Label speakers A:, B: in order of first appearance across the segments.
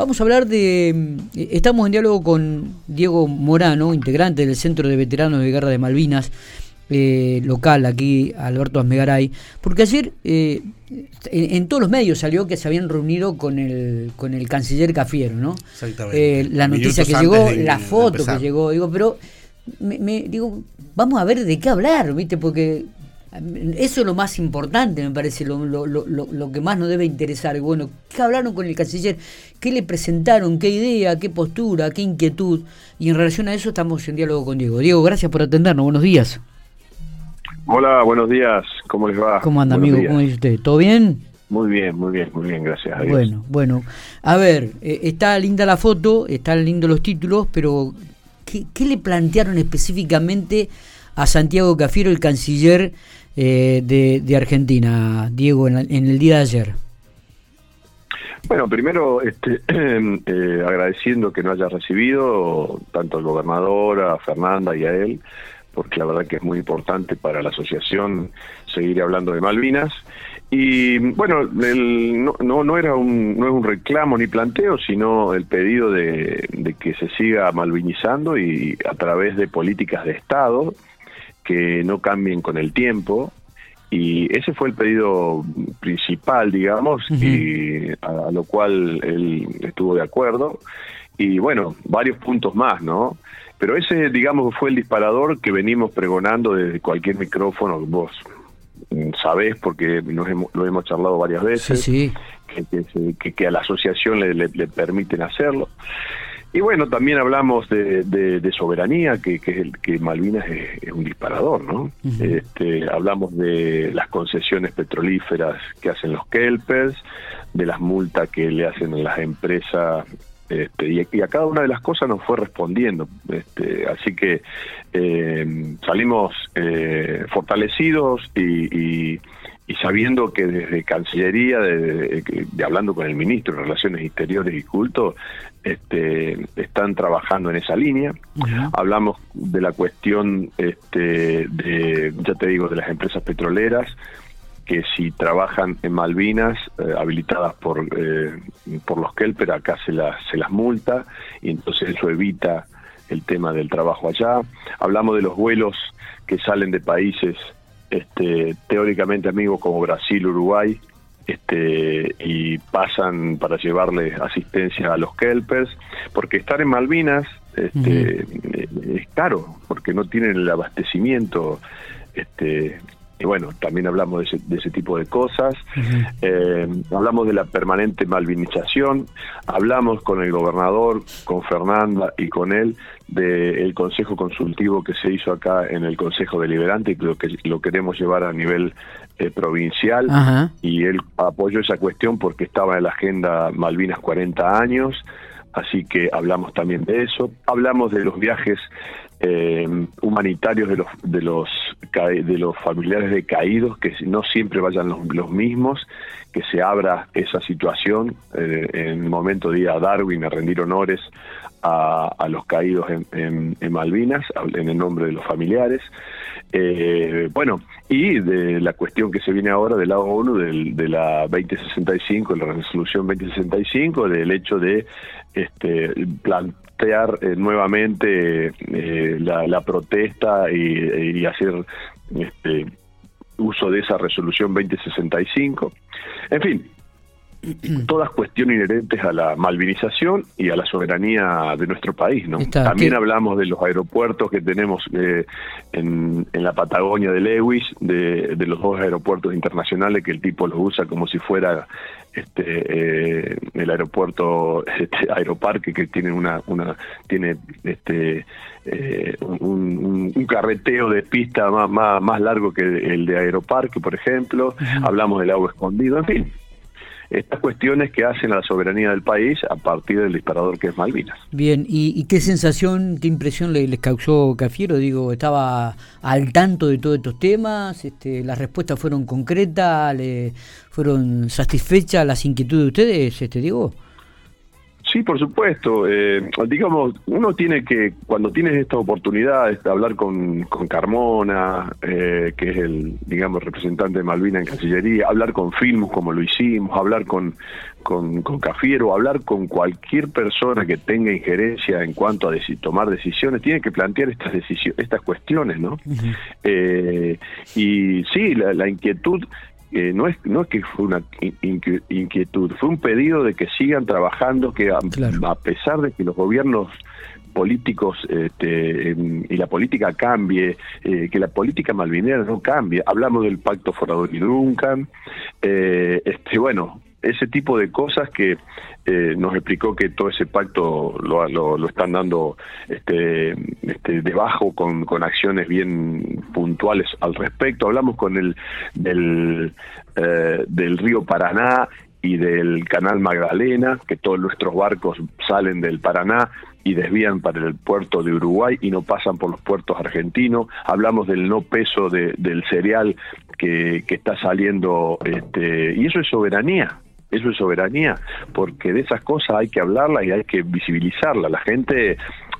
A: Vamos a hablar de... Estamos en diálogo con Diego Morano, integrante del Centro de Veteranos de Guerra de Malvinas, eh, local aquí, Alberto Asmegaray, porque ayer eh, en, todos los medios salió que se habían reunido con el, con el canciller Cafiero, ¿no? Exactamente. Eh, la noticia que llegó, la foto que llegó, digo, pero me, digo, vamos a ver de qué hablar, ¿viste? Porque eso es lo más importante, me parece, lo, lo, lo, lo, que más nos debe interesar. Bueno, ¿qué hablaron con el canciller? ¿Qué le presentaron? ¿Qué idea? ¿Qué postura? ¿Qué inquietud? Y en relación a eso estamos en diálogo con Diego. Diego, gracias por atendernos. Buenos días.
B: Hola, buenos días. ¿Cómo les va?
A: ¿Cómo anda, amigo? ¿Cómo dice usted? ¿Todo bien?
B: Muy bien, muy bien, muy bien, gracias a Dios.
A: Bueno, bueno. A ver, eh, está linda la foto, están lindos los títulos, pero ¿qué, ¿qué, le plantearon específicamente a Santiago Cafiero, el canciller eh, de, Argentina, Diego, en, el día de ayer?
B: Bueno, primero este, eh, agradeciendo que no haya recibido tanto al gobernador, a Fernanda y a él, porque la verdad que es muy importante para la asociación seguir hablando de Malvinas. Y bueno, no, no, era un, no es un reclamo ni planteo, sino el pedido de, de que se siga malvinizando y a través de políticas de Estado que no cambien con el tiempo. Y ese fue el pedido principal, digamos, y a, lo cual él estuvo de acuerdo. Y bueno, varios puntos más, ¿no? Pero ese, digamos, fue el disparador que venimos pregonando desde cualquier micrófono, vos sabés, porque nos hemos, lo hemos charlado varias veces, Que, que, a la asociación le, le permiten hacerlo. Y bueno, también hablamos de, soberanía, que, que, que Malvinas es, un disparador, ¿no? este, hablamos de las concesiones petrolíferas que hacen los kelpers, de las multas que le hacen las empresas este, y, a cada una de las cosas nos fue respondiendo. Este, así que eh, salimos eh, fortalecidos y, y sabiendo que desde Cancillería, de, hablando con el ministro de Relaciones Exteriores y Culto, este, están trabajando en esa línea. Hablamos de la cuestión, este, de, ya te digo, de las empresas petroleras, que si trabajan en Malvinas, eh, habilitadas por, eh, por los Kelper, acá se las, se las multa, y entonces eso evita el tema del trabajo allá. Hablamos de los vuelos que salen de países este, teóricamente amigos como Brasil, Uruguay, este, y pasan para llevarle asistencia a los kelpers, porque estar en Malvinas este, es caro, porque no tienen el abastecimiento este, y bueno, también hablamos de ese, tipo de cosas, eh, hablamos de la permanente malvinización, hablamos con el gobernador, con Fernanda y con él del consejo consultivo que se hizo acá en el Consejo Deliberante y lo, que lo queremos llevar a nivel eh, provincial. Y él apoyó esa cuestión porque estaba en la agenda Malvinas 40 años, así que hablamos también de eso, hablamos de los viajes eh, humanitarios de los de los de los familiares de caídos que no siempre vayan los, mismos que se abra esa situación eh, en el momento de ir a Darwin a rendir honores a, los caídos en, Malvinas en el nombre de los familiares. Eh, bueno y de la cuestión que se viene ahora del lado ONU del, de la 2065 la resolución 2065 del hecho de este plan, eh, nuevamente eh, la, protesta y, hacer este, uso de esa resolución 2065. En fin, todas cuestiones inherentes a la malvinización y a la soberanía de nuestro país. ¿no? También hablamos de los aeropuertos que tenemos eh, en, en, la Patagonia de Lewis, de, de, los dos aeropuertos internacionales que el tipo los usa como si fuera este eh, el aeropuerto este, Aeroparque que tiene una, una tiene este eh, un, un, carreteo de pista más, más, más largo que el de Aeroparque, por ejemplo. Hablamos del agua escondido, en fin estas cuestiones que hacen a la soberanía del país a partir del disparador que es Malvinas.
A: Bien, ¿y, qué sensación, qué impresión les, causó Cafiero? Digo, ¿estaba al tanto de todos estos temas? Este, ¿Las respuestas fueron concretas? ¿Le ¿Fueron satisfechas las inquietudes de ustedes, este, digo?
B: Sí, por supuesto. Eh, digamos, uno tiene que, cuando tienes esta oportunidad de hablar con, con Carmona, eh, que es el, digamos, representante de Malvina en Cancillería, hablar con Filmus como lo hicimos, hablar con, con, con Cafiero, hablar con cualquier persona que tenga injerencia en cuanto a tomar decisiones, tiene que plantear estas decisiones, estas cuestiones, ¿no? eh, y sí, la, la inquietud eh, no es no es que fue una inquietud, fue un pedido de que sigan trabajando, que a, pesar de que los gobiernos políticos este, y la política cambie, eh, que la política malvinera no cambie. Hablamos del pacto Forador y Duncan, eh, este, bueno, ese tipo de cosas que eh, nos explicó que todo ese pacto lo, lo, están dando este, este, debajo con, con acciones bien puntuales al respecto. Hablamos con el del, eh, del río Paraná y del canal Magdalena, que todos nuestros barcos salen del Paraná y desvían para el puerto de Uruguay y no pasan por los puertos argentinos. Hablamos del no peso de, del cereal que, que está saliendo, este, y eso es soberanía. Eso es soberanía, porque de esas cosas hay que hablarlas y hay que visibilizarlas. La gente,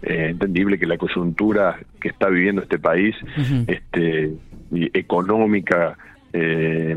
B: eh, entendible que la coyuntura que está viviendo este país, este, económica, eh,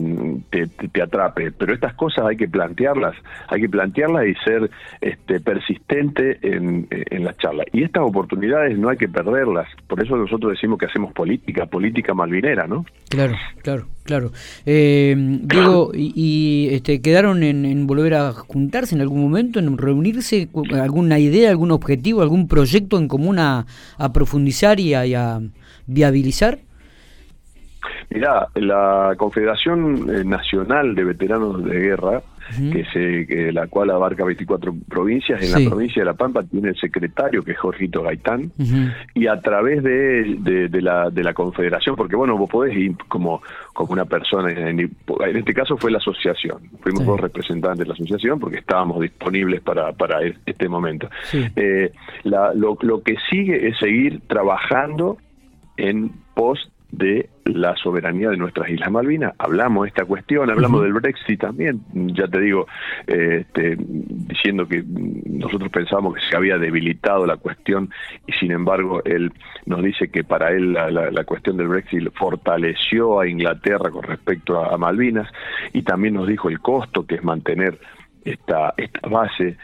B: te, atrape. Pero estas cosas hay que plantearlas, hay que plantearlas y ser este, persistente en, en las charlas. Y estas oportunidades no hay que perderlas. Por eso nosotros decimos que hacemos política, política malvinera, ¿no?
A: Claro, claro, claro. Eh, Diego, ¿y, este, quedaron en, volver a juntarse en algún momento, en reunirse? ¿Alguna idea, algún objetivo, algún proyecto en común a, profundizar y a viabilizar?
B: Mirá, la Confederación eh, Nacional de Veteranos de Guerra, que se, la cual abarca 24 provincias, en la provincia de La Pampa tiene el secretario, que es Jorgito Gaitán, y a través de, de, la, de la Confederación, porque bueno, vos podés ir como, como una persona, en, este caso fue la asociación, fuimos dos representantes de la asociación porque estábamos disponibles para, para este momento. Eh, lo, lo que sigue es seguir trabajando en pos de la soberanía de nuestras Islas Malvinas. Hablamos de esta cuestión, hablamos del Brexit también, ya te digo, este, diciendo que nosotros pensábamos que se había debilitado la cuestión y sin embargo él nos dice que para él la, cuestión del Brexit fortaleció a Inglaterra con respecto a, Malvinas. Y también nos dijo el costo que es mantener esta, esta base,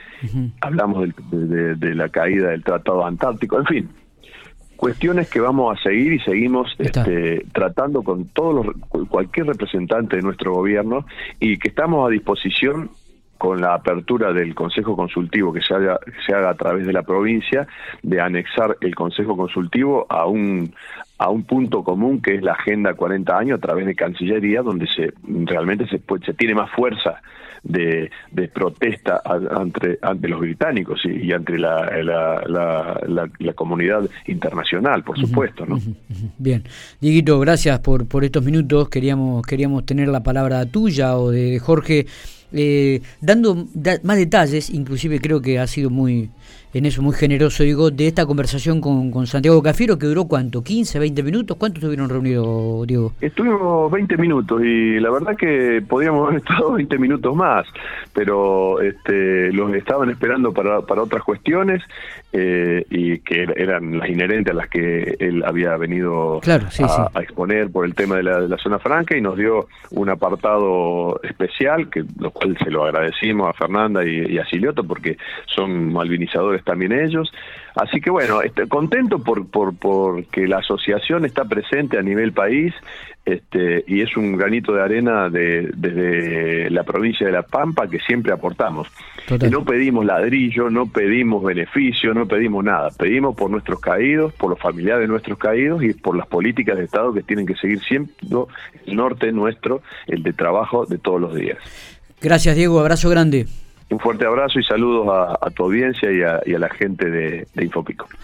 B: hablamos de la caída del Tratado Antártico, en fin, cuestiones que vamos a seguir y seguimos este, tratando con todos los, cualquier representante de nuestro gobierno y que estamos a disposición con la apertura del Consejo Consultivo que se haga, se haga a través de la provincia, de anexar el Consejo Consultivo a un, a un punto común que es la Agenda 40 años a través de Cancillería, donde se realmente se, se tiene más fuerza de, de protesta ante, ante los británicos y, y ante la, la, la, comunidad internacional, por supuesto. ¿no?
A: Bien, Dieguito, gracias por, por estos minutos. Queríamos, queríamos tener la palabra tuya o de Jorge. Eh, dando más detalles, inclusive creo que ha sido muy en eso muy generoso, digo, de esta conversación con, con Santiago Cafiero, que duró cuánto, 15, 20 minutos, ¿cuánto estuvieron reunidos, Diego?
B: Estuvimos 20 minutos y la verdad que podríamos haber estado 20 minutos más, pero este, los estaban esperando para, para otras cuestiones eh, y que eran las inherentes a las que él había venido a, exponer por el tema de la, zona franca y nos dio un apartado especial, que lo cual se lo agradecimos a Fernanda y, y a Silioto porque son malvinizadores también ellos. Así que bueno, estoy contento por, por, por que la asociación está presente a nivel país este, y es un granito de arena de, desde la provincia de La Pampa que siempre aportamos. no pedimos ladrillo, no pedimos beneficio, no pedimos nada. Pedimos por nuestros caídos, por los familiares de nuestros caídos y por las políticas de Estado que tienen que seguir siendo el norte nuestro, el de trabajo de todos los días.
A: Gracias, Diego. Abrazo grande.
B: Un fuerte abrazo y saludos a, tu audiencia y a, la gente de, de Infopico.